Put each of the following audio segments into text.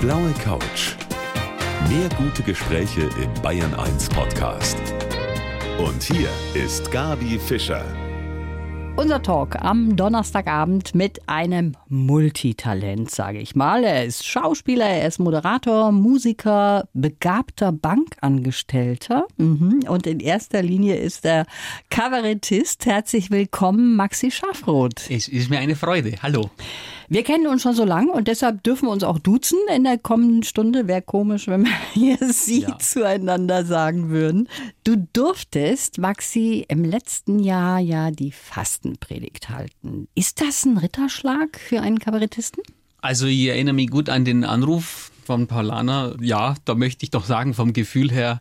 blaue Couch. Mehr gute Gespräche im Bayern 1 Podcast. Und hier ist Gabi Fischer. Unser Talk am Donnerstagabend mit einem Multitalent, sage ich mal. Er ist Schauspieler, er ist Moderator, Musiker, begabter Bankangestellter mhm. und in erster Linie ist er Kabarettist. Herzlich willkommen, Maxi Schafroth. Es ist mir eine Freude. Hallo. Wir kennen uns schon so lange und deshalb dürfen wir uns auch duzen in der kommenden Stunde. Wäre komisch, wenn wir hier Sie ja. zueinander sagen würden. Du durftest, Maxi, im letzten Jahr ja die Fastenpredigt halten. Ist das ein Ritterschlag für einen Kabarettisten? Also ich erinnere mich gut an den Anruf von Paulana. Ja, da möchte ich doch sagen, vom Gefühl her,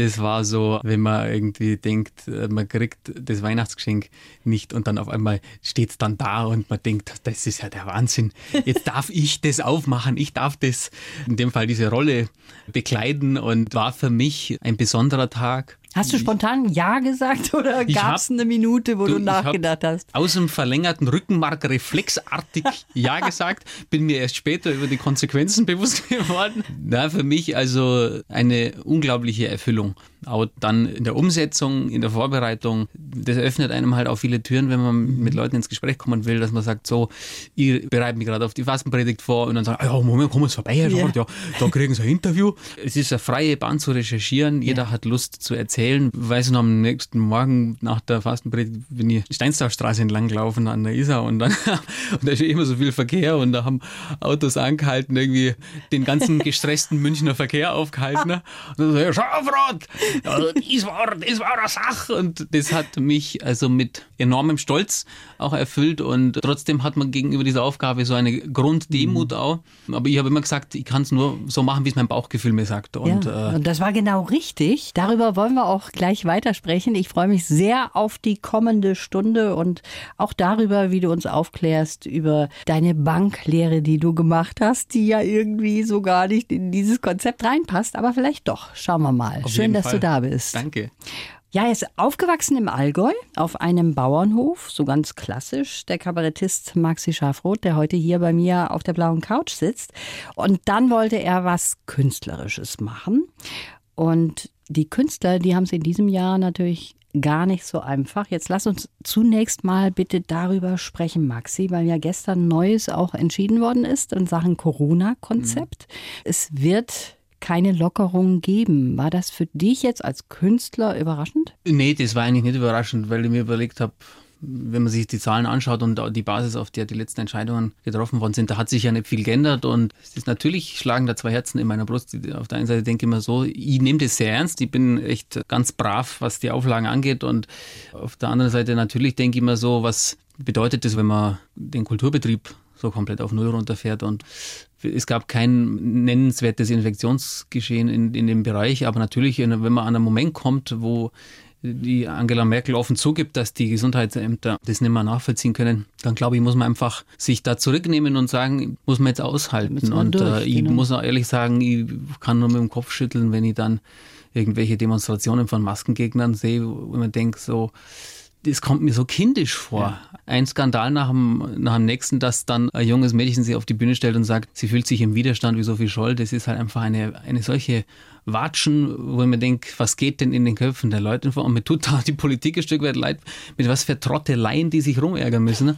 das war so, wenn man irgendwie denkt, äh, man kriegt das Weihnachtsgeschenk nicht und dann auf einmal steht es dann da und man denkt, das ist ja der Wahnsinn. Jetzt darf ich das aufmachen, ich darf das, in dem Fall diese Rolle bekleiden und war für mich ein besonderer Tag. Hast du spontan Ja gesagt oder gab es eine Minute, wo du, du nachgedacht hast? Aus dem verlängerten Rückenmark reflexartig Ja gesagt, bin mir erst später über die Konsequenzen bewusst geworden. Na, für mich also eine unglaubliche Erfüllung auch dann in der Umsetzung, in der Vorbereitung, das öffnet einem halt auch viele Türen, wenn man mit Leuten ins Gespräch kommen will, dass man sagt, so, ich bereite mich gerade auf die Fastenpredigt vor und dann sagt, ja, Moment, komm uns vorbei, Herr yeah. ja, da kriegen Sie ein Interview. Es ist eine freie Bahn zu recherchieren, jeder yeah. hat Lust zu erzählen. Weiß ich noch, am nächsten Morgen nach der Fastenpredigt bin ich Steinsdorfstraße entlang gelaufen an der Isar und dann, und da ist immer so viel Verkehr und da haben Autos angehalten, irgendwie den ganzen gestressten Münchner Verkehr aufgehalten. Ne? Und dann so, ja, Schafrad, also, das war, das war eine Sache. Und das hat mich also mit enormem Stolz auch erfüllt. Und trotzdem hat man gegenüber dieser Aufgabe so eine Grunddemut mhm. auch. Aber ich habe immer gesagt, ich kann es nur so machen, wie es mein Bauchgefühl mir sagt. Und, ja, äh, und das war genau richtig. Darüber wollen wir auch gleich weitersprechen. Ich freue mich sehr auf die kommende Stunde und auch darüber, wie du uns aufklärst über deine Banklehre, die du gemacht hast, die ja irgendwie so gar nicht in dieses Konzept reinpasst. Aber vielleicht doch. Schauen wir mal. Auf Schön, dass Fall. du da bist. Danke. Ja, er ist aufgewachsen im Allgäu auf einem Bauernhof, so ganz klassisch. Der Kabarettist Maxi Schafroth, der heute hier bei mir auf der blauen Couch sitzt. Und dann wollte er was Künstlerisches machen. Und die Künstler, die haben es in diesem Jahr natürlich gar nicht so einfach. Jetzt lass uns zunächst mal bitte darüber sprechen, Maxi, weil ja gestern Neues auch entschieden worden ist in Sachen Corona-Konzept. Mhm. Es wird keine Lockerung geben. War das für dich jetzt als Künstler überraschend? Nee, das war eigentlich nicht überraschend, weil ich mir überlegt habe, wenn man sich die Zahlen anschaut und die Basis, auf der die letzten Entscheidungen getroffen worden sind, da hat sich ja nicht viel geändert. Und es ist natürlich schlagen da zwei Herzen in meiner Brust. Auf der einen Seite denke ich immer so, ich nehme das sehr ernst, ich bin echt ganz brav, was die Auflagen angeht. Und auf der anderen Seite natürlich denke ich immer so, was bedeutet das, wenn man den Kulturbetrieb so komplett auf Null runterfährt? Und es gab kein nennenswertes Infektionsgeschehen in, in dem Bereich, aber natürlich, wenn man an einen Moment kommt, wo die Angela Merkel offen zugibt, dass die Gesundheitsämter das nicht mehr nachvollziehen können, dann glaube ich, muss man einfach sich da zurücknehmen und sagen, muss man jetzt aushalten. Und durch, äh, ich genau. muss auch ehrlich sagen, ich kann nur mit dem Kopf schütteln, wenn ich dann irgendwelche Demonstrationen von Maskengegnern sehe, wo man denkt, so, das kommt mir so kindisch vor. Ja. Ein Skandal nach dem, nach dem nächsten, dass dann ein junges Mädchen sich auf die Bühne stellt und sagt, sie fühlt sich im Widerstand wie Sophie Scholl. Das ist halt einfach eine, eine solche Watschen, wo ich mir denke, was geht denn in den Köpfen der Leute vor? Und mir tut da die Politik ein Stück weit leid, mit was für Trotteleien die sich rumärgern müssen. Ne?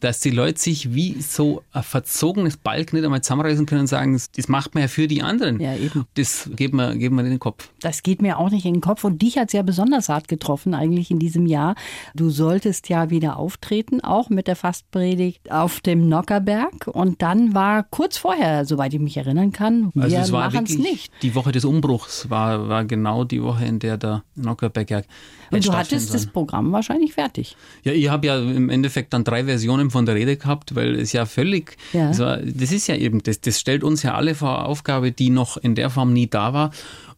Dass die Leute sich wie so ein verzogenes Balk nicht einmal zusammenreißen können und sagen, das macht man ja für die anderen. Ja, eben. Das geht mir, geht mir in den Kopf. Das geht mir auch nicht in den Kopf. Und dich hat es ja besonders hart getroffen eigentlich in diesem Jahr. Du solltest ja wieder auftreten, auch mit der Fastpredigt auf dem Nockerberg. Und dann war kurz vorher, soweit ich mich erinnern kann, wir also machen es nicht. Die Woche des Umbruchs Umbruchs war, war genau die Woche, in der der Nockerberg Und du hattest das Programm wahrscheinlich fertig. Ja, ich habe ja im Endeffekt dann drei Versionen von der Rede gehabt, weil es ja völlig, ja. Das, war, das ist ja eben, das, das stellt uns ja alle vor Aufgabe, die noch in der Form nie da war.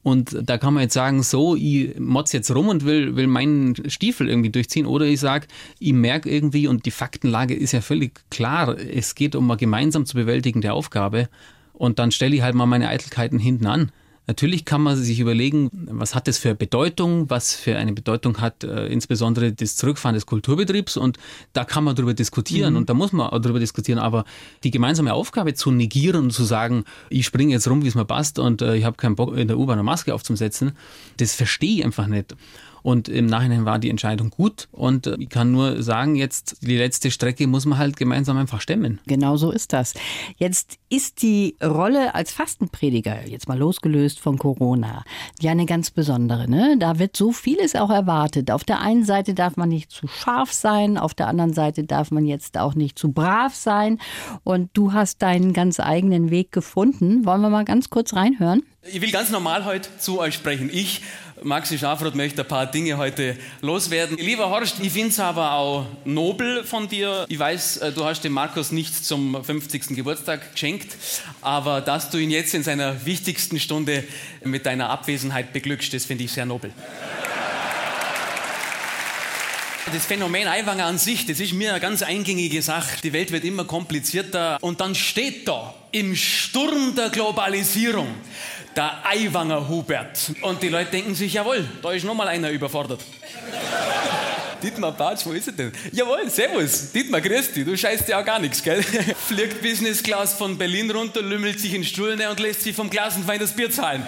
Und da kann man jetzt sagen, so, ich motz jetzt rum und will, will meinen Stiefel irgendwie durchziehen. Oder ich sage, ich merke irgendwie, und die Faktenlage ist ja völlig klar, es geht um eine gemeinsam zu bewältigende Aufgabe. Und dann stelle ich halt mal meine Eitelkeiten hinten an Natürlich kann man sich überlegen, was hat das für Bedeutung, was für eine Bedeutung hat äh, insbesondere das Zurückfahren des Kulturbetriebs und da kann man darüber diskutieren mhm. und da muss man auch darüber diskutieren, aber die gemeinsame Aufgabe zu negieren und zu sagen, ich springe jetzt rum, wie es mir passt und äh, ich habe keinen Bock in der U-Bahn eine Maske aufzusetzen, das verstehe ich einfach nicht. Und im Nachhinein war die Entscheidung gut. Und äh, ich kann nur sagen, jetzt die letzte Strecke muss man halt gemeinsam einfach stemmen. Genau so ist das. Jetzt ist die Rolle als Fastenprediger, jetzt mal losgelöst von Corona, ja eine ganz besondere. Ne? Da wird so vieles auch erwartet. Auf der einen Seite darf man nicht zu scharf sein, auf der anderen Seite darf man jetzt auch nicht zu brav sein. Und du hast deinen ganz eigenen Weg gefunden. Wollen wir mal ganz kurz reinhören? Ich will ganz normal heute zu euch sprechen. Ich Maxi Schafroth möchte ein paar Dinge heute loswerden. Lieber Horst, ich finde es aber auch nobel von dir. Ich weiß, äh, du hast dem Markus nichts zum 50. Geburtstag geschenkt, aber dass du ihn jetzt in seiner wichtigsten Stunde mit deiner Abwesenheit beglückst, das finde ich sehr nobel. Das Phänomen Aiwanger an sich, das ist mir eine ganz eingängige Sache. Die Welt wird immer komplizierter und dann steht da im Sturm der Globalisierung der Aiwanger Hubert. Und die Leute denken sich, jawohl, da ist nochmal einer überfordert. Dietmar Batsch, wo ist er denn? Jawohl, servus. Dietmar, grüß dich. Du scheißt ja auch gar nichts, gell? Fliegt Business Class von Berlin runter, lümmelt sich in Stuhl und lässt sich vom Klassenfeind das Bier zahlen.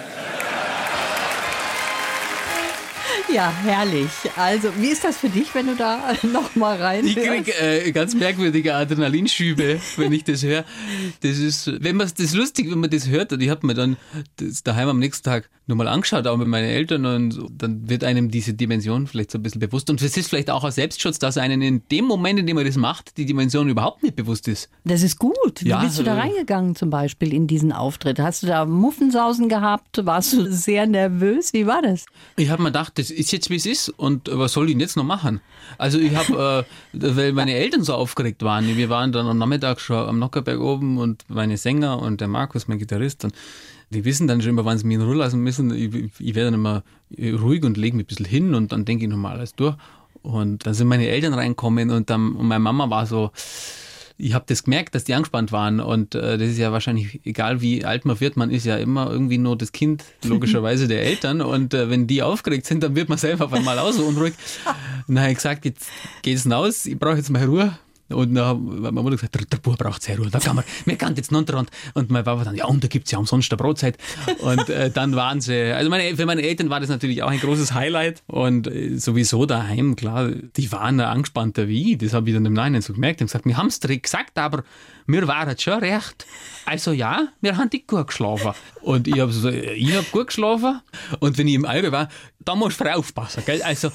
Ja, herrlich. Also, wie ist das für dich, wenn du da noch mal rein? Ich kriege äh, ganz merkwürdige Adrenalinschübe, wenn ich das höre. Das ist, wenn man das ist lustig, wenn man das hört. Und ich habe mir dann daheim am nächsten Tag nochmal angeschaut, auch mit meinen Eltern, und dann wird einem diese Dimension vielleicht so ein bisschen bewusst. Und es ist vielleicht auch ein Selbstschutz, dass einem in dem Moment, in dem man das macht, die Dimension überhaupt nicht bewusst ist. Das ist gut. Wie ja, bist du da reingegangen zum Beispiel in diesen Auftritt? Hast du da Muffensausen gehabt? Warst du sehr nervös? Wie war das? Ich habe mir gedacht, das ist jetzt wie es ist und was soll ich denn jetzt noch machen? Also ich habe, äh, weil meine Eltern so aufgeregt waren, wir waren dann am Nachmittag schon am Nockerberg oben und meine Sänger und der Markus, mein Gitarrist, und die wissen dann schon immer, wann sie mich in Ruhe lassen müssen. Ich, ich werde dann immer ruhig und lege mich ein bisschen hin und dann denke ich nochmal alles durch. Und dann sind meine Eltern reinkommen und, dann, und meine Mama war so, ich habe das gemerkt, dass die angespannt waren und äh, das ist ja wahrscheinlich, egal wie alt man wird, man ist ja immer irgendwie nur das Kind, logischerweise der Eltern und äh, wenn die aufgeregt sind, dann wird man selber auf einmal auch so unruhig. Habe ich gesagt, jetzt geht's hinaus, ich brauche jetzt mal Ruhe, und dann hat meine Mutter gesagt, der, der Bub braucht sehr Ruhe, da kann man, wir kann jetzt noch dran. Und mein Papa dann, ja, und da gibt's ja umsonst eine Brotzeit. Und äh, dann waren sie, also meine, für meine Eltern war das natürlich auch ein großes Highlight. Und äh, sowieso daheim, klar, die waren angespannter wie ich. Das habe ich dann im Nachhinein so gemerkt. Die haben gesagt, wir haben's direkt gesagt, aber wir waren schon recht. Also ja, wir haben nicht gut geschlafen. Und ich habe so, ich habe gut geschlafen. Und wenn ich im Allgäu war, da musst du aufpassen. Gell? Also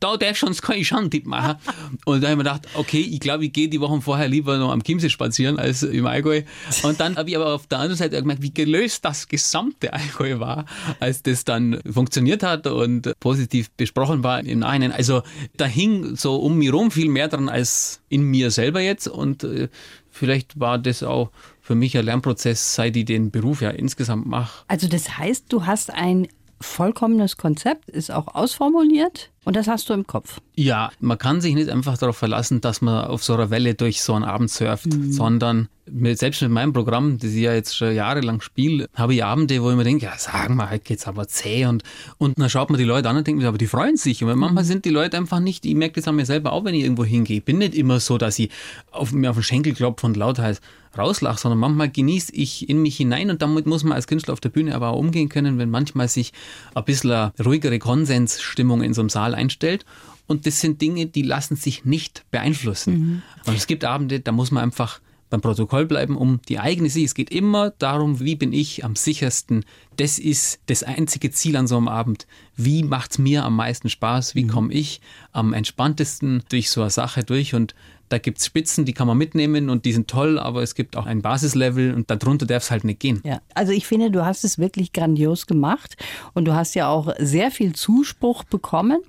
da darfst du uns keine Schandtipp machen. Und da habe ich mir gedacht, okay, ich glaube, ich gehe die Wochen vorher lieber noch am Chiemsee spazieren als im Allgäu. Und dann habe ich aber auf der anderen Seite gemerkt, wie gelöst das gesamte Allgäu war, als das dann funktioniert hat und positiv besprochen war im Nachhinein. Also da hing so um mich rum viel mehr dran als in mir selber jetzt. Und äh, vielleicht war das auch für mich ein Lernprozess, seit ich den Beruf ja insgesamt mache. Also das heißt, du hast ein vollkommenes Konzept, ist auch ausformuliert und das hast du im Kopf. Ja, man kann sich nicht einfach darauf verlassen, dass man auf so einer Welle durch so einen Abend surft, mhm. sondern mit, selbst mit meinem Programm, das ich ja jetzt schon jahrelang spiele, habe ich Abende, wo ich mir denke, ja, sagen wir, heute geht's aber zäh und, und dann schaut man die Leute an und denkt, aber die freuen sich. Und manchmal mhm. sind die Leute einfach nicht, ich merke das an mir selber auch, wenn ich irgendwo hingehe. Ich bin nicht immer so, dass ich auf, mir auf den Schenkel klopfe und laut heißt, rauslache, sondern manchmal genieße ich in mich hinein und damit muss man als Künstler auf der Bühne aber auch umgehen können, wenn manchmal sich ein bisschen ruhigere Konsensstimmung in so einem Saal einstellt. Und das sind Dinge, die lassen sich nicht beeinflussen. Mhm. Und es gibt Abende, da muss man einfach beim Protokoll bleiben, um die eigene Sicht. Es geht immer darum, wie bin ich am sichersten. Das ist das einzige Ziel an so einem Abend. Wie macht es mir am meisten Spaß? Wie mhm. komme ich am entspanntesten durch so eine Sache durch? Und da gibt es Spitzen, die kann man mitnehmen und die sind toll, aber es gibt auch ein Basislevel und darunter darf es halt nicht gehen. Ja, also ich finde, du hast es wirklich grandios gemacht und du hast ja auch sehr viel Zuspruch bekommen.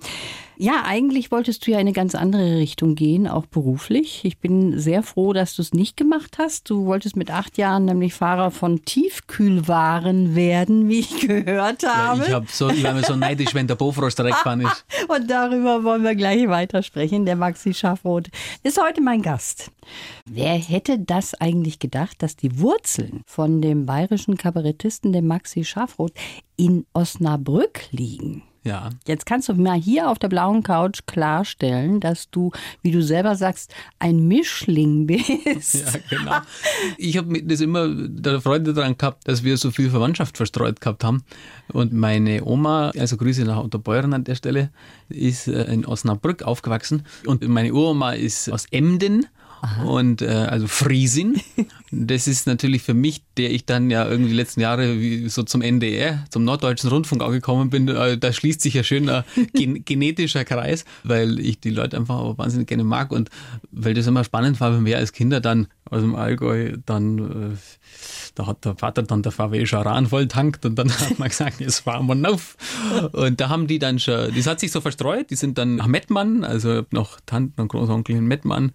Ja, eigentlich wolltest du ja in eine ganz andere Richtung gehen, auch beruflich. Ich bin sehr froh, dass du es nicht gemacht hast. Du wolltest mit acht Jahren nämlich Fahrer von Tiefkühlwaren werden, wie ich gehört habe. Ja, ich, hab so, ich war mir so neidisch, wenn der Bofrost weggefahren ist. Und darüber wollen wir gleich weitersprechen. Der Maxi Schaffroth ist heute heute mein Gast. Wer hätte das eigentlich gedacht, dass die Wurzeln von dem bayerischen Kabarettisten, dem Maxi Schafroth, in Osnabrück liegen? Ja. Jetzt kannst du mal hier auf der blauen Couch klarstellen, dass du, wie du selber sagst, ein Mischling bist. Ja, genau. Ich habe das immer der Freude daran gehabt, dass wir so viel Verwandtschaft verstreut gehabt haben. Und meine Oma, also Grüße nach Unterbeuren an der Stelle, ist äh, in Osnabrück aufgewachsen. Und meine Uroma ist aus Emden und äh, also Friesin. Das ist natürlich für mich, der ich dann ja irgendwie die letzten Jahre so zum NDR, zum Norddeutschen Rundfunk auch gekommen bin, äh, da schließt sich ja schön ein gen genetischer Kreis, weil ich die Leute einfach auch wahnsinnig gerne mag und weil das immer spannend war, wenn wir als Kinder dann aus dem Allgäu dann äh, da hat der Vater dann der VW Charan voll tankt und dann hat man gesagt, jetzt fahren wir auf. Und da haben die dann schon, das hat sich so verstreut, die sind dann nach Mettmann, also noch Tanten und Großonkel in Mettmann.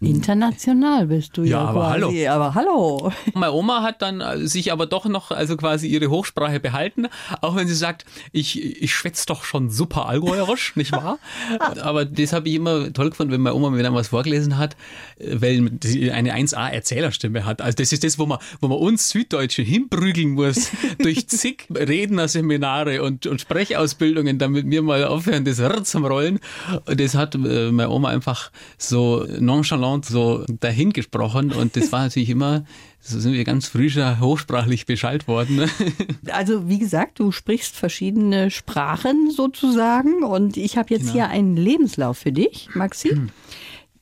International bist du ja, Ja, aber quasi. Aber hallo. Meine Oma hat dann äh, sich aber doch noch, also quasi ihre Hochsprache behalten, auch wenn sie sagt, ich, ich schwätze doch schon super Allgäuerisch, nicht wahr? Aber das habe ich immer toll gefunden, wenn meine Oma mir dann was vorgelesen hat, äh, weil sie eine 1A-Erzählerstimme hat. Also das ist das, wo man, wo man uns Süddeutsche hinprügeln muss durch zig Rednerseminare und, und Sprechausbildungen, damit wir mal aufhören, das Rad zum Rollen. Und das hat äh, meine Oma einfach so nonchalant so dahingesprochen und das war natürlich immer, so sind wir ganz früh schon hochsprachlich beschallt worden. Also wie gesagt, du sprichst verschiedene Sprachen sozusagen und ich habe jetzt Genau. hier einen Lebenslauf für dich, Maxi.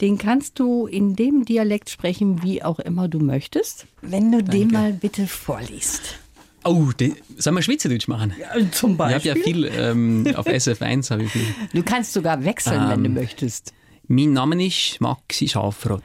Den kannst du in dem Dialekt sprechen, wie auch immer du möchtest. Wenn du den mal bitte vorliest. Oh, die, sollen wir Schweizerdeutsch machen? zum Ich habe ja viel ähm, auf SF1 habe ich viel. Du kannst sogar wechseln, wenn du Ähm. möchtest. Mein Name ist Maxi Schafroth.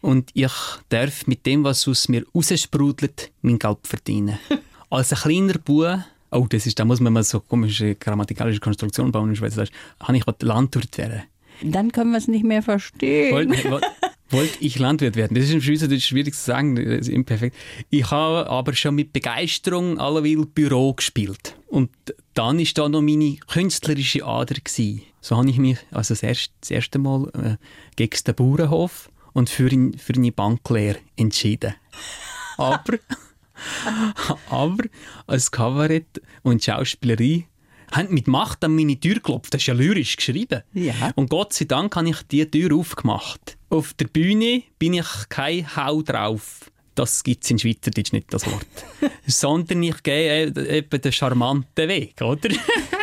Und ich darf mit dem, was aus mir raussprudelt, mein Geld verdienen. Als ein kleiner Bub, oh, das ist, da muss man mal so komische grammatikalische Konstruktionen bauen in Schweizerdeutsch, habe ich Landwirt werden. Dann können wir es nicht mehr verstehen. Wollte wollt, wollt ich Landwirt werden. Das ist im Schweizerdeutsch schwierig zu sagen, das ist imperfekt. Ich habe aber schon mit Begeisterung alleweil Büro gespielt. Und dann ist da noch meine künstlerische Ader gewesen. So habe ich mich also das erste, das erste Mal äh, gegen den Bauernhof und für, ein, für eine Banklehre entschieden. Aber, aber als Kabarett und Schauspielerei haben mit Macht an meine Tür geklopft. Das ist ja lyrisch geschrieben. Ja. Und Gott sei Dank habe ich die Tür aufgemacht. Auf der Bühne bin ich kein Hau drauf. Das gibt es in Schweizerdeutsch nicht, das Wort. Sondern ich gehe äh, eben den charmanten Weg, oder?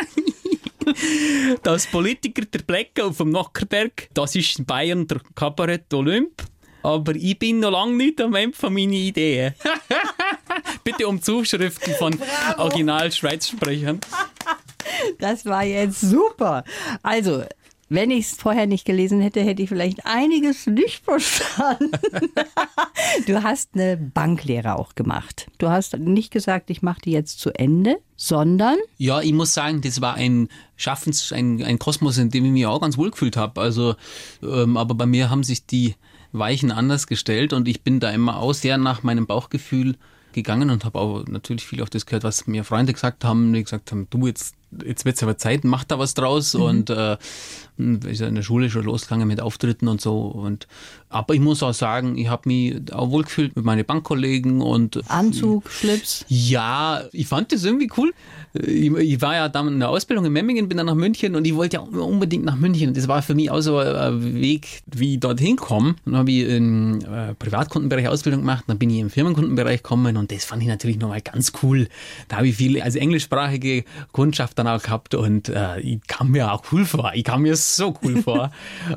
das Politiker der Blecke auf dem Nockerberg, das ist in Bayern der Kabarett Olymp. Aber ich bin noch lange nicht am Ende von meinen Ideen. Bitte um Zuschriften von Original-Schweizsprechern. Das war jetzt super. Also, wenn ich es vorher nicht gelesen hätte, hätte ich vielleicht einiges nicht verstanden. du hast eine Banklehre auch gemacht. Du hast nicht gesagt, ich mache die jetzt zu Ende, sondern Ja, ich muss sagen, das war ein Schaffens, ein, ein Kosmos, in dem ich mich auch ganz wohl gefühlt habe. Also, ähm, aber bei mir haben sich die Weichen anders gestellt und ich bin da immer auch sehr nach meinem Bauchgefühl gegangen und habe auch natürlich viel auf das gehört, was mir Freunde gesagt haben, die gesagt haben, du jetzt jetzt wird's aber Zeit, mach da was draus und äh, ist ja in der Schule schon losgegangen mit Auftritten und so und aber ich muss auch sagen, ich habe mich auch wohl gefühlt mit meinen Bankkollegen und Anzug, Schlips. ja, ich fand das irgendwie cool. Ich, ich war ja dann in der Ausbildung in Memmingen, bin dann nach München und ich wollte ja unbedingt nach München. Das war für mich auch so ein Weg, wie ich dorthin komme. Dann habe ich im äh, Privatkundenbereich Ausbildung gemacht, dann bin ich im Firmenkundenbereich gekommen und das fand ich natürlich nochmal ganz cool. Da habe ich viel, also englischsprachige Kundschaft dann auch gehabt und äh, ich kam mir auch cool vor. Ich kam mir so cool vor.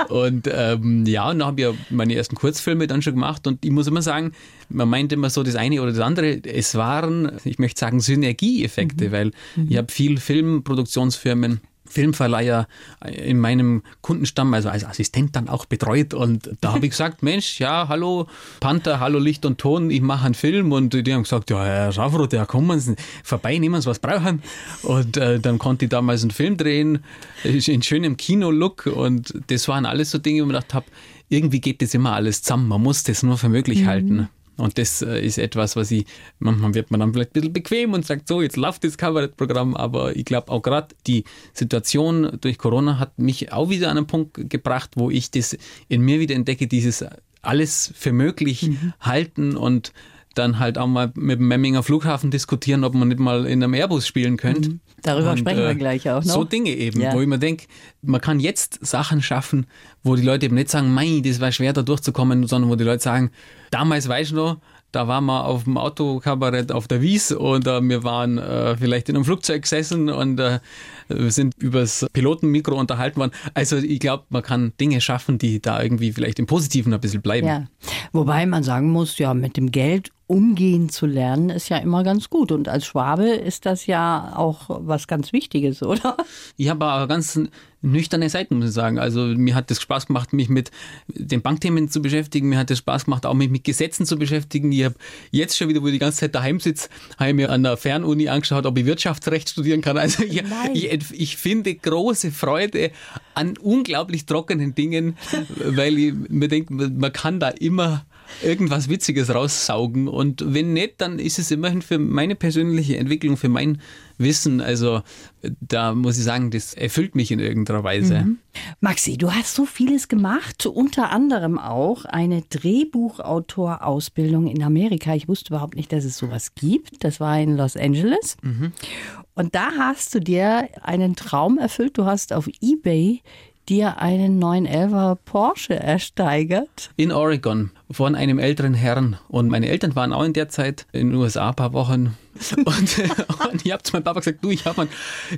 und ähm, ja, und dann habe ich ja meine ersten Kurzfilme dann schon gemacht und ich muss immer sagen, man meint immer so das eine oder das andere. Es waren, ich möchte sagen, Synergieeffekte, weil ich habe viel Filmproduktionsfirmen Filmverleiher in meinem Kundenstamm, also als Assistent dann auch betreut. Und da habe ich gesagt, Mensch, ja, hallo Panther, hallo Licht und Ton, ich mache einen Film. Und die haben gesagt, ja, Herr Schafroth, ja, kommen Sie vorbei, nehmen Sie was brauchen. Und äh, dann konnte ich damals einen Film drehen, in schönem Kino-Look. Und das waren alles so Dinge, wo ich mir gedacht habe, irgendwie geht das immer alles zusammen. Man muss das nur für möglich halten. Und das äh, ist etwas, was ich, manchmal wird man dann vielleicht ein bisschen bequem und sagt, so, jetzt läuft das Kabarettprogramm, aber ich glaube auch gerade die Situation durch Corona hat mich auch wieder an einen Punkt gebracht, wo ich das in mir wieder entdecke, dieses alles für möglich mhm. halten und dann halt auch mal mit dem Memminger Flughafen diskutieren, ob man nicht mal in einem Airbus spielen könnte. Mhm. Darüber und, sprechen wir äh, gleich auch noch. So Dinge eben, ja. wo ich mir denke, man kann jetzt Sachen schaffen, wo die Leute eben nicht sagen, mei, das war schwer da durchzukommen, sondern wo die Leute sagen, damals weißt du noch, da waren wir auf dem Autokabarett auf der Wies und äh, wir waren äh, vielleicht in einem Flugzeug gesessen und äh, wir sind übers Pilotenmikro unterhalten worden. Also ich glaube, man kann Dinge schaffen, die da irgendwie vielleicht im Positiven ein bisschen bleiben. Ja. Wobei man sagen muss, ja, mit dem Geld umgehen zu lernen, ist ja immer ganz gut. Und als Schwabe ist das ja auch was ganz Wichtiges, oder? Ich habe aber ganz nüchterne Seiten, muss ich sagen. Also mir hat es Spaß gemacht, mich mit den Bankthemen zu beschäftigen. Mir hat es Spaß gemacht, auch mich mit Gesetzen zu beschäftigen. Ich habe jetzt schon wieder, wo ich die ganze Zeit daheim sitze, habe ich mir an der Fernuni angeschaut, ob ich Wirtschaftsrecht studieren kann. Also ich, ich, ich finde große Freude an unglaublich trockenen Dingen, weil ich mir denke, man kann da immer irgendwas Witziges raussaugen. Und wenn nicht, dann ist es immerhin für meine persönliche Entwicklung, für mein Wissen, also da muss ich sagen, das erfüllt mich in irgendeiner Weise. Mhm. Maxi, du hast so vieles gemacht, unter anderem auch eine Drehbuchautor-Ausbildung in Amerika. Ich wusste überhaupt nicht, dass es sowas gibt. Das war in Los Angeles. Mhm. Und da hast du dir einen Traum erfüllt. Du hast auf eBay dir einen 911er Porsche ersteigert? In Oregon von einem älteren Herrn. Und meine Eltern waren auch in der Zeit in den USA ein paar Wochen. Und, und ich habe zu meinem Papa gesagt, du, ich habe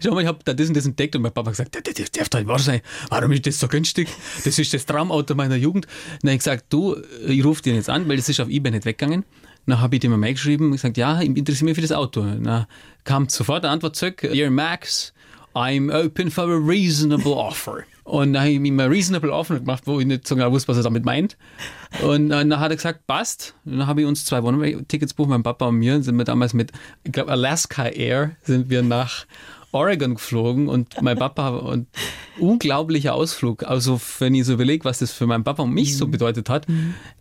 schau mal, ich habe da das und das entdeckt. Und mein Papa gesagt, das, das darf doch nicht wahr sein. Warum ist das so günstig? Das ist das Traumauto meiner Jugend. Und dann habe ich gesagt, du, ich rufe dir jetzt an, weil das ist auf Ebay nicht weggegangen. Dann habe ich dem mal geschrieben und gesagt, ja, ich interessiere mich für das Auto. Dann kam sofort eine Antwort zurück, Dear Max, I'm open for a reasonable offer. Und dann habe ich ihm mal reasonable offer gemacht, wo ich nicht so genau wusste, was er damit meint. Und dann hat er gesagt, passt. Und dann habe ich uns zwei Wohntickets bucht, mein Papa und mir, und sind wir damals mit, ich glaube, Alaska Air sind wir nach Oregon geflogen und mein Papa und unglaublicher Ausflug. Also wenn ich so überlege, was das für meinen Papa und mich so mhm. bedeutet hat,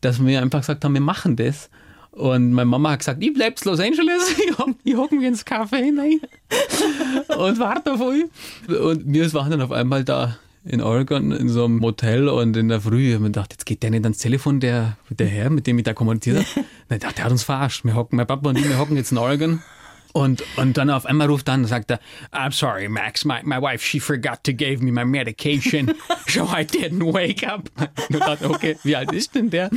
dass wir einfach gesagt haben, wir machen das. Und meine Mama hat gesagt, ich bleib Los Angeles, ich hocke mich ins Café rein und warte auf euch. Und wir waren dann auf einmal da in Oregon in so einem Motel und in der Früh haben wir gedacht, jetzt geht der nicht ans Telefon, der, der Herr, mit dem ich da kommuniziert habe. ich dachte, der hat uns verarscht. Wir hocken, mein Papa und ich, wir hocken jetzt in Oregon und, und dann auf einmal ruft er an und sagt er, I'm sorry, Max, my, my wife, she forgot to give me my medication, so I didn't wake up. Und ich dachte, okay, wie alt ist denn der?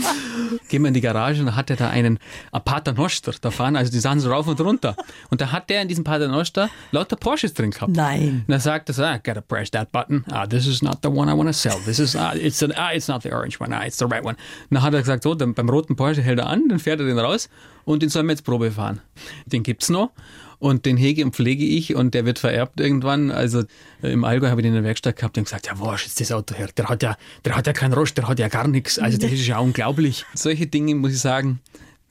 Gehen wir in die Garage und da hat er da einen Paternoster da fahren, also die sahen so rauf und runter. Und da hat der in diesem Paternoster lauter Porsches drin gehabt. Nein. Und dann sagt er so, I gotta press that button. Ah, this is not the one I want to sell. This is, ah, it's, an, ah, it's not the orange one. Ah, it's the red one. Und dann hat er gesagt, so, dann beim roten Porsche hält er an, dann fährt er den raus und den sollen wir jetzt Probe fahren. Den gibt's noch und den hege und pflege ich und der wird vererbt irgendwann. Also äh, im Allgäu habe ich den in der Werkstatt gehabt und gesagt, ja, wo ist das Auto her? Der hat ja, der hat ja keinen Rost, der hat ja gar nichts. Also das ist ja unglaublich. Solche Dinge muss ich sagen,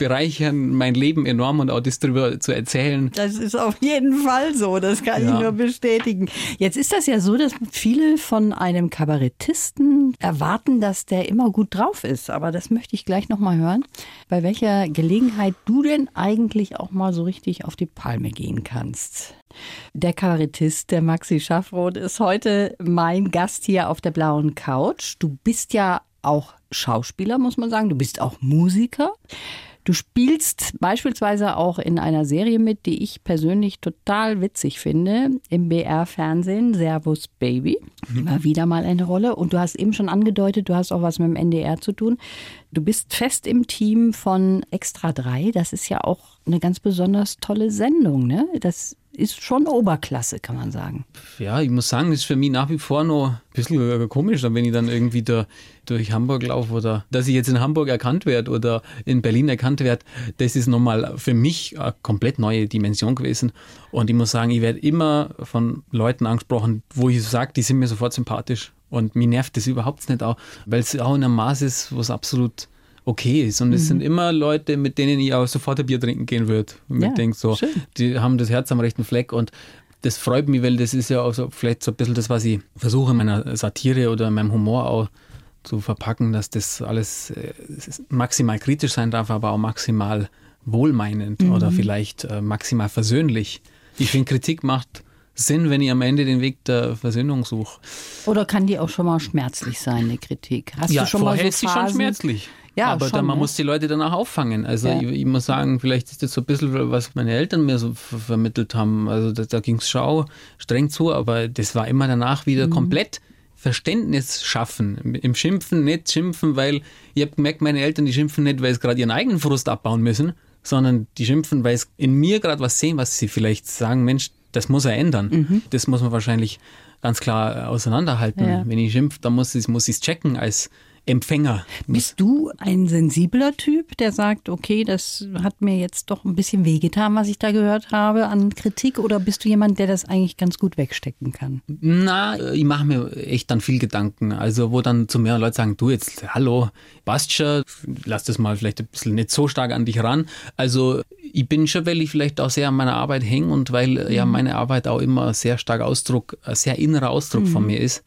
bereichern mein Leben enorm und auch das darüber zu erzählen. Das ist auf jeden Fall so, das kann ja. ich nur bestätigen. Jetzt ist das ja so, dass viele von einem Kabarettisten erwarten, dass der immer gut drauf ist. Aber das möchte ich gleich nochmal hören. Bei welcher Gelegenheit du denn eigentlich auch mal so richtig auf die Palme gehen kannst. Der Kabarettist, der Maxi Schaffroth, ist heute mein Gast hier auf der blauen Couch. Du bist ja auch Schauspieler, muss man sagen. Du bist auch Musiker. Du spielst beispielsweise auch in einer Serie mit, die ich persönlich total witzig finde, im BR-Fernsehen, Servus Baby. Mhm. Immer wieder mal eine Rolle. Und du hast eben schon angedeutet, du hast auch was mit dem NDR zu tun. Du bist fest im Team von Extra 3. Das ist ja auch eine ganz besonders tolle Sendung. Ne? Das ist schon Oberklasse, kann man sagen. Ja, ich muss sagen, das ist für mich nach wie vor noch ein bisschen komisch, wenn ich dann irgendwie da durch Hamburg laufe oder dass ich jetzt in Hamburg erkannt werde oder in Berlin erkannt werde, das ist nochmal für mich eine komplett neue Dimension gewesen. Und ich muss sagen, ich werde immer von Leuten angesprochen, wo ich sage, die sind mir sofort sympathisch. Und mir nervt das überhaupt nicht auch, weil es auch in einem Maß ist, was absolut okay ist. Und mhm. es sind immer Leute, mit denen ich auch sofort ein Bier trinken gehen würde. Und ja, ich denke so, schön. die haben das Herz am rechten Fleck und das freut mich, weil das ist ja auch so vielleicht so ein bisschen das, was ich versuche in meiner Satire oder in meinem Humor auch zu verpacken, dass das alles äh, maximal kritisch sein darf, aber auch maximal wohlmeinend mhm. oder vielleicht äh, maximal versöhnlich. Ich finde, Kritik macht Sinn, wenn ich am Ende den Weg der Versöhnung suche. Oder kann die auch schon mal schmerzlich sein, eine Kritik? Hast ja, du schon mal so ist sie schon schmerzlich. Ja, aber schon, dann, man ne? muss die Leute danach auffangen. Also ja. ich, ich, muss sagen, vielleicht ist das so ein bisschen, was meine Eltern mir so vermittelt haben. Also da, da ging es schau streng zu, aber das war immer danach wieder mhm. komplett Verständnis schaffen. Im Schimpfen nicht schimpfen, weil ich habe gemerkt, meine Eltern, die schimpfen nicht, weil sie gerade ihren eigenen Frust abbauen müssen, sondern die schimpfen, weil sie in mir gerade was sehen, was sie vielleicht sagen, Mensch, das muss er ändern. Mhm. Das muss man wahrscheinlich ganz klar auseinanderhalten. Ja. Wenn ich schimpfe, dann muss ich es muss checken als Empfänger. Bist du ein sensibler Typ, der sagt, okay, das hat mir jetzt doch ein bisschen wehgetan, was ich da gehört habe an Kritik? Oder bist du jemand, der das eigentlich ganz gut wegstecken kann? Na, ich mache mir echt dann viel Gedanken. Also, wo dann zu mir Leute sagen, du jetzt, hallo, passt schon, lass das mal vielleicht ein bisschen nicht so stark an dich ran. Also, ich bin schon, weil ich vielleicht auch sehr an meiner Arbeit hänge und weil mhm. ja meine Arbeit auch immer sehr stark Ausdruck, ein sehr innerer Ausdruck mhm. von mir ist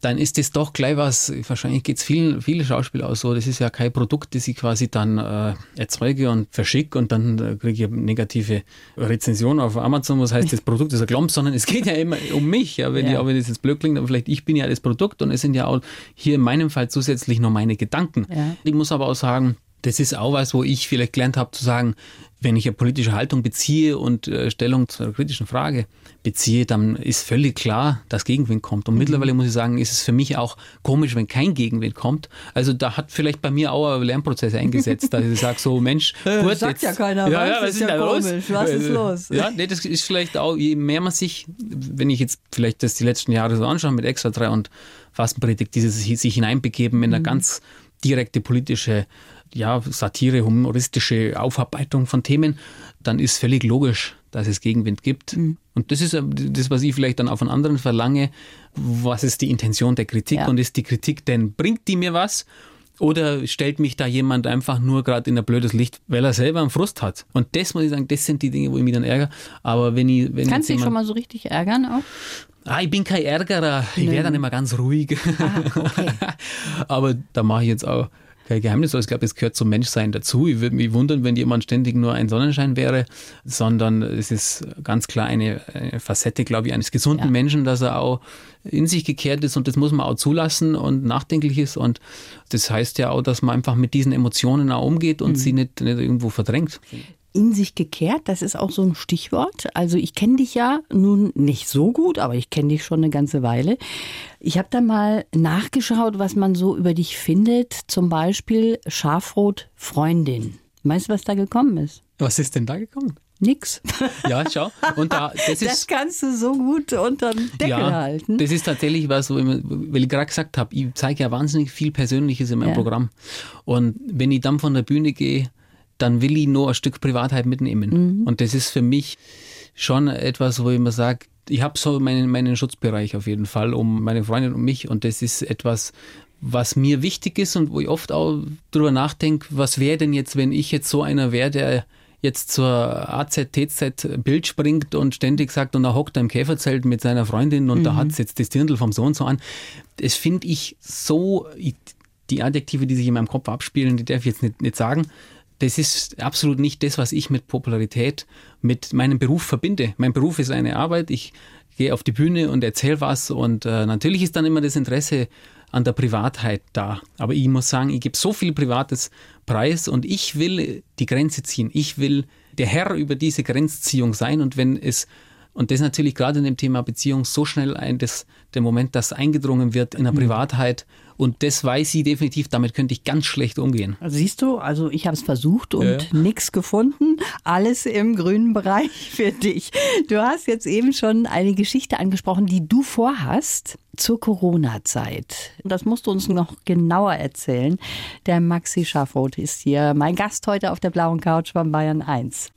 dann ist das doch gleich was, wahrscheinlich geht es vielen, viele Schauspieler auch so, das ist ja kein Produkt, das ich quasi dann äh, erzeuge und verschicke und dann äh, kriege ich eine negative Rezension auf Amazon, was heißt, das Produkt ist ein Klomp, sondern es geht ja immer um mich, ja, wenn, ja. Ich, auch wenn das jetzt blöd klingt, aber vielleicht ich bin ja das Produkt und es sind ja auch hier in meinem Fall zusätzlich noch meine Gedanken. Ja. Ich muss aber auch sagen, das ist auch was, wo ich vielleicht gelernt habe zu sagen, wenn ich eine politische Haltung beziehe und äh, Stellung zu einer kritischen Frage beziehe, dann ist völlig klar, dass Gegenwind kommt. Und mhm. mittlerweile muss ich sagen, ist es für mich auch komisch, wenn kein Gegenwind kommt. Also da hat vielleicht bei mir auch ein Lernprozess eingesetzt, dass ich sage so, Mensch, äh, gut, sagt jetzt, ja keiner, ja, was, ja, was ist, ist ja komisch, los? was ist los? Ja, nee, das ist vielleicht auch, je mehr man sich, wenn ich jetzt vielleicht das die letzten Jahre so anschaue mit Extra 3 und Fastenpredigt, dieses sich hineinbegeben in eine mhm. ganz direkte politische ja, Satire, humoristische Aufarbeitung von Themen, dann ist völlig logisch, dass es Gegenwind gibt. Mhm. Und das ist das, was ich vielleicht dann auch von anderen verlange. Was ist die Intention der Kritik ja. und ist die Kritik denn, bringt die mir was? Oder stellt mich da jemand einfach nur gerade in ein blödes Licht, weil er selber einen Frust hat? Und das muss ich sagen, das sind die Dinge, wo ich mich dann ärgere. Aber wenn ich. Wenn Kannst du dich schon mal so richtig ärgern auch? Ah, ich bin kein Ärgerer. Ich werde dann immer ganz ruhig. Ah, okay. Aber da mache ich jetzt auch kein Geheimnis, weil ich glaube, es gehört zum Menschsein dazu. Ich würde mich wundern, wenn jemand ständig nur ein Sonnenschein wäre, sondern es ist ganz klar eine, eine Facette, glaube ich, eines gesunden ja. Menschen, dass er auch in sich gekehrt ist und das muss man auch zulassen und nachdenklich ist. Und das heißt ja auch, dass man einfach mit diesen Emotionen auch umgeht und mhm. sie nicht, nicht irgendwo verdrängt in sich gekehrt, das ist auch so ein Stichwort. Also ich kenne dich ja nun nicht so gut, aber ich kenne dich schon eine ganze Weile. Ich habe da mal nachgeschaut, was man so über dich findet. Zum Beispiel Schafrot Freundin. Weißt du, was da gekommen ist? Was ist denn da gekommen? Nix. Ja, schau. Und da, das, das kannst du so gut unter dem Deckel ja, halten. Das ist tatsächlich was, weil ich gerade gesagt habe, ich zeige ja wahnsinnig viel Persönliches in meinem ja. Programm. Und wenn ich dann von der Bühne gehe, dann will ich nur ein Stück Privatheit mitnehmen. Mhm. Und das ist für mich schon etwas, wo ich immer sage, ich habe so meinen, meinen Schutzbereich auf jeden Fall um meine Freundin und mich. Und das ist etwas, was mir wichtig ist und wo ich oft auch drüber nachdenke, was wäre denn jetzt, wenn ich jetzt so einer wäre, der jetzt zur AZTZ Bild springt und ständig sagt, und er hockt da im Käferzelt mit seiner Freundin und mhm. da hat es jetzt das Dirndl vom Sohn so an. Das finde ich so, die Adjektive, die sich in meinem Kopf abspielen, die darf ich jetzt nicht, nicht sagen, das ist absolut nicht das, was ich mit Popularität, mit meinem Beruf verbinde. Mein Beruf ist eine Arbeit. Ich gehe auf die Bühne und erzähle was und äh, natürlich ist dann immer das Interesse an der Privatheit da. Aber ich muss sagen, ich gebe so viel Privates preis und ich will die Grenze ziehen. Ich will der Herr über diese Grenzziehung sein und wenn es und das ist natürlich gerade in dem Thema Beziehung so schnell ein, das, der Moment, dass eingedrungen wird in der mhm. Privatheit und das weiß sie definitiv, damit könnte ich ganz schlecht umgehen. Also siehst du, also ich habe es versucht und ja. nichts gefunden. Alles im grünen Bereich für dich. Du hast jetzt eben schon eine Geschichte angesprochen, die du vorhast zur Corona-Zeit. Das musst du uns noch genauer erzählen. Der Maxi Schafroth ist hier, mein Gast heute auf der blauen Couch von Bayern 1.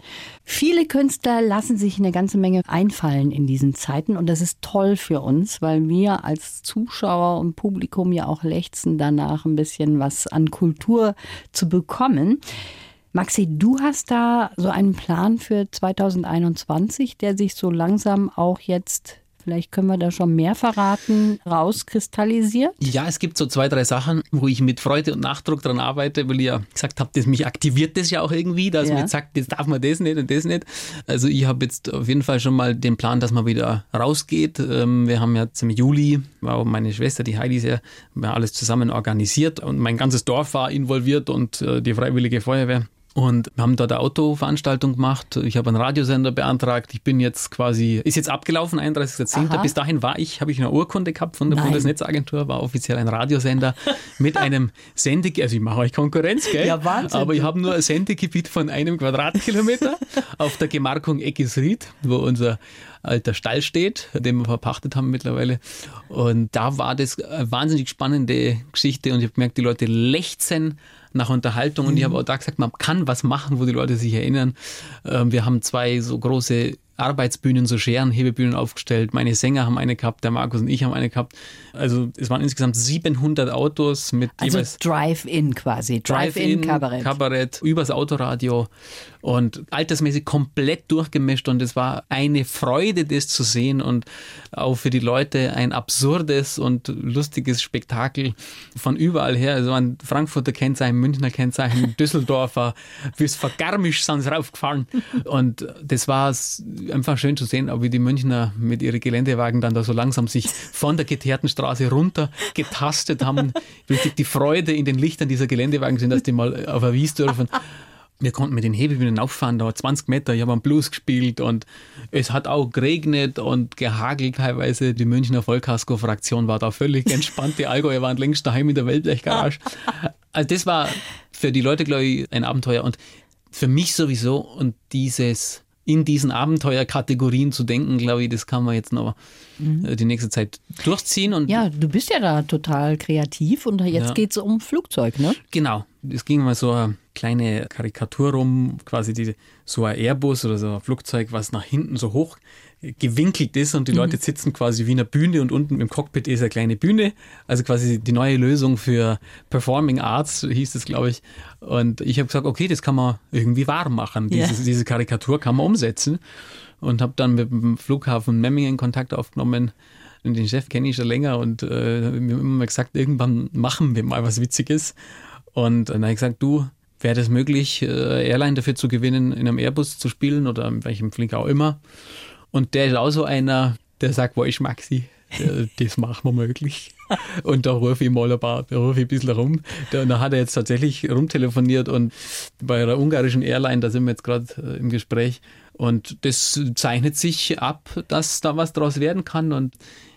Viele Künstler lassen sich eine ganze Menge einfallen in diesen Zeiten und das ist toll für uns, weil wir als Zuschauer und Publikum ja auch lechzen danach, ein bisschen was an Kultur zu bekommen. Maxi, du hast da so einen Plan für 2021, der sich so langsam auch jetzt Vielleicht können wir da schon mehr verraten, rauskristallisiert. Ja, es gibt so zwei, drei Sachen, wo ich mit Freude und Nachdruck dran arbeite, weil ich ja gesagt habe, das mich aktiviert das ja auch irgendwie, dass Ja. man jetzt sagt, jetzt darf man das nicht und das nicht. Also ich habe jetzt auf jeden Fall schon mal den Plan, dass man wieder rausgeht. Ähm, Wir haben jetzt im Juli, war auch meine Schwester, die Heidi, sehr, alles zusammen organisiert und mein ganzes Dorf war involviert und äh, die Freiwillige Feuerwehr. Und wir haben dort eine Autoveranstaltung gemacht. Ich habe einen Radiosender beantragt. Ich bin jetzt quasi, ist jetzt abgelaufen, 31.10. Aha. Bis dahin war ich, habe ich eine Urkunde gehabt von der Nein. Bundesnetzagentur, war offiziell ein Radiosender mit einem Sendegebiet. Also ich mache euch Konkurrenz, gell? Ja, Wahnsinn. Aber ich habe nur ein Sendegebiet von einem Quadratkilometer auf der Gemarkung Eckesried, wo unser alter Stall steht, den wir verpachtet haben mittlerweile. Und da war das eine wahnsinnig spannende Geschichte und ich habe gemerkt, die Leute lechzen nach Unterhaltung und ich habe auch da gesagt, man kann was machen, wo die Leute sich erinnern. Ähm, Wir haben zwei so große Arbeitsbühnen, so Scherenhebebühnen aufgestellt. Meine Sänger haben eine gehabt, der Markus und ich haben eine gehabt. Also es waren insgesamt 700 Autos mit Also jeweils Drive-In quasi. Drive-In-Kabarett. Kabarett übers Autoradio und altersmäßig komplett durchgemischt und es war eine Freude, das zu sehen und auch für die Leute ein absurdes und lustiges Spektakel von überall her. Also ein Frankfurter Kennzeichen, Münchner Kennzeichen, Düsseldorfer, bis Vergarmisch sind sie raufgefahren und das war einfach schön zu sehen, wie die Münchner mit ihren Geländewagen dann da so langsam sich von der geteerten Straße runter getastet haben. Richtig die Freude in den Lichtern dieser Geländewagen sind, dass die mal auf eine Wies dürfen. Wir konnten mit den Hebebühnen auffahren, da 20 Meter, ich habe einen Blues gespielt und es hat auch geregnet und gehagelt teilweise. Die Münchner Vollkasko-Fraktion war da völlig entspannt. Die Allgäuer waren längst daheim in der Weltblechgarage. Also das war für die Leute, glaube ich, ein Abenteuer und für mich sowieso und dieses in diesen Abenteuerkategorien zu denken, glaube ich, das kann man jetzt noch äh, die nächste Zeit durchziehen und Ja, du bist ja da total kreativ und jetzt Ja. geht's um Flugzeug, ne? Genau. Es ging mal so eine kleine Karikatur rum, quasi die, so ein Airbus oder so ein Flugzeug, was nach hinten so hoch gewinkelt ist und die Leute sitzen quasi wie in einer Bühne und unten im Cockpit ist eine kleine Bühne. Also quasi die neue Lösung für Performing Arts, hieß es, glaube ich. Und ich habe gesagt, okay, das kann man irgendwie wahr machen. Ja. Diese, diese Karikatur kann man umsetzen. Und habe dann mit dem Flughafen Memmingen Kontakt aufgenommen. Und den Chef kenne ich schon länger und äh, haben immer gesagt, irgendwann machen wir mal was Witziges. Und dann habe ich gesagt, du, wäre das möglich, äh, Airline dafür zu gewinnen, in einem Airbus zu spielen oder in welchem Flieger auch immer. Und der ist auch so einer, der sagt, wo ich mag sie. Das machen wir möglich. Und da rufe ich mal ein paar, da rufe ich ein bisschen rum. Da, da hat er jetzt tatsächlich rumtelefoniert und bei einer ungarischen Airline, da sind wir jetzt gerade äh, im Gespräch. Und das zeichnet sich ab, dass da was draus werden kann. Und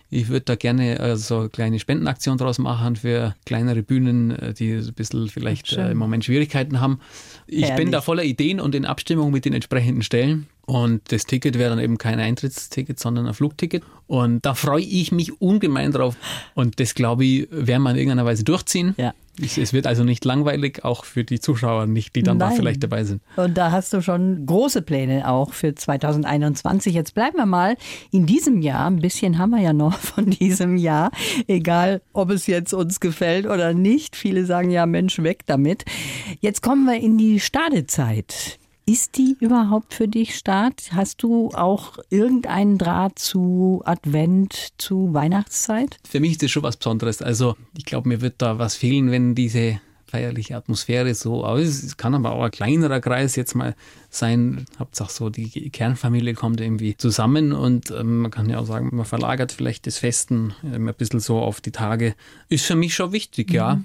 ich würde da gerne äh, so eine kleine Spendenaktion draus machen für kleinere Bühnen, äh, die ein bisschen vielleicht äh, im Moment Schwierigkeiten haben. Ich Herrlich. bin da voller Ideen und in Abstimmung mit den entsprechenden Stellen. Und das Ticket wäre dann eben kein Eintrittsticket, sondern ein Flugticket. Und da freue ich mich ungemein drauf. Und das, glaube ich, werden wir in irgendeiner Weise durchziehen. Ja. Es, wird also nicht langweilig, auch für die Zuschauer nicht, die dann da Nein. vielleicht dabei sind. Und da hast du schon große Pläne auch für 2021. Jetzt bleiben wir mal in diesem Jahr. Ein bisschen haben wir ja noch von diesem Jahr. Egal, ob es jetzt uns gefällt oder nicht. Viele sagen ja, Mensch, weg damit. Jetzt kommen wir in die Stadezeit. Ist die überhaupt für dich Start? Hast du auch irgendeinen Draht zu Advent, zu Weihnachtszeit? Für mich ist das schon was Besonderes. Also ich glaube, mir wird da was fehlen, wenn diese feierliche Atmosphäre so aus. Es kann aber auch ein kleinerer Kreis jetzt mal sein. Hauptsache so, die Kernfamilie kommt irgendwie zusammen und ähm, man kann ja auch sagen, man verlagert vielleicht das Festen ähm, ein bisschen so auf die Tage. Ist für mich schon wichtig, ja.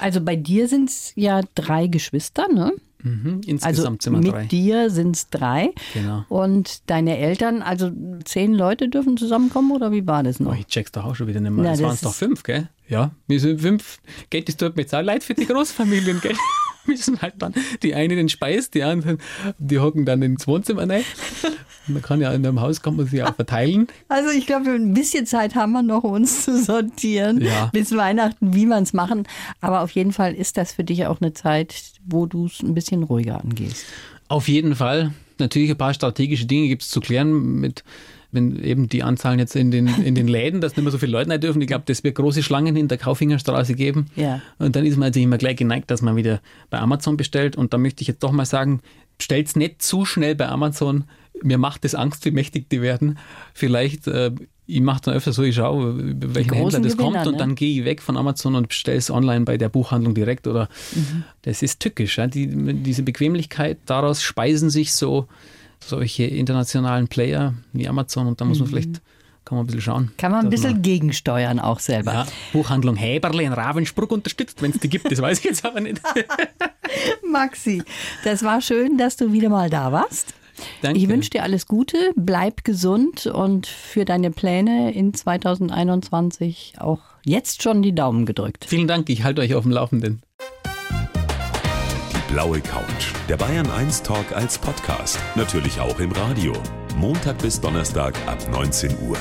Also bei dir sind es ja drei Geschwister, ne? Mhm. Also Insgesamt wir mit drei. dir sind es drei. Genau. Und deine Eltern, also zehn Leute dürfen zusammenkommen oder wie war das Oh, noch? ich check's doch auch schon wieder nicht mehr. Es das waren es doch ist- fünf, gell? Ja, wir sind fünf. Geht, das tut mir jetzt auch leid für die Großfamilien, gell? Wir sind halt dann, die eine den Speis, die anderen, die hocken dann ins Wohnzimmer rein. Man kann ja in einem Haus, kann man sich auch verteilen. Also ich glaube, ein bisschen Zeit haben wir noch, uns zu sortieren Ja. bis Weihnachten, wie wir es machen. Aber auf jeden Fall ist das für dich auch eine Zeit, wo du es ein bisschen ruhiger angehst. Auf jeden Fall. Natürlich ein paar strategische Dinge gibt es zu klären mit wenn eben die Anzahlen jetzt in den, in den Läden, dass nicht mehr so viele Leute rein dürfen. Ich glaube, das wird große Schlangen in der Kaufingerstraße geben. Ja. Und dann ist man natürlich immer gleich geneigt, dass man wieder bei Amazon bestellt. Und da möchte ich jetzt doch mal sagen, bestellt's nicht zu schnell bei Amazon. Mir macht es Angst, wie mächtig die werden. Vielleicht äh, ich mache dann öfter so, ich schaue, über welchen Händler das Gewinner, kommt und ne? dann gehe ich weg von Amazon und bestelle es online bei der Buchhandlung direkt oder mhm. das ist tückisch. Ja? Die, diese Bequemlichkeit, daraus speisen sich so solche internationalen Player wie Amazon und da muss man mhm. vielleicht kann man ein bisschen schauen. Kann man ein bisschen man, gegensteuern auch selber. Ja, Buchhandlung Häberle in Ravensburg unterstützt, wenn es die gibt, das weiß ich jetzt aber nicht. Maxi, das war schön, dass du wieder mal da warst. Danke. Ich wünsche dir alles Gute, bleib gesund und für deine Pläne in 2021 auch jetzt schon die Daumen gedrückt. Vielen Dank, ich halte euch auf dem Laufenden. Die blaue Couch, der Bayern 1 Talk als Podcast, natürlich auch im Radio. Montag bis Donnerstag ab 19 Uhr.